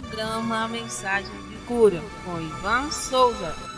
programa Mensagem de Cura com Ivan Souza.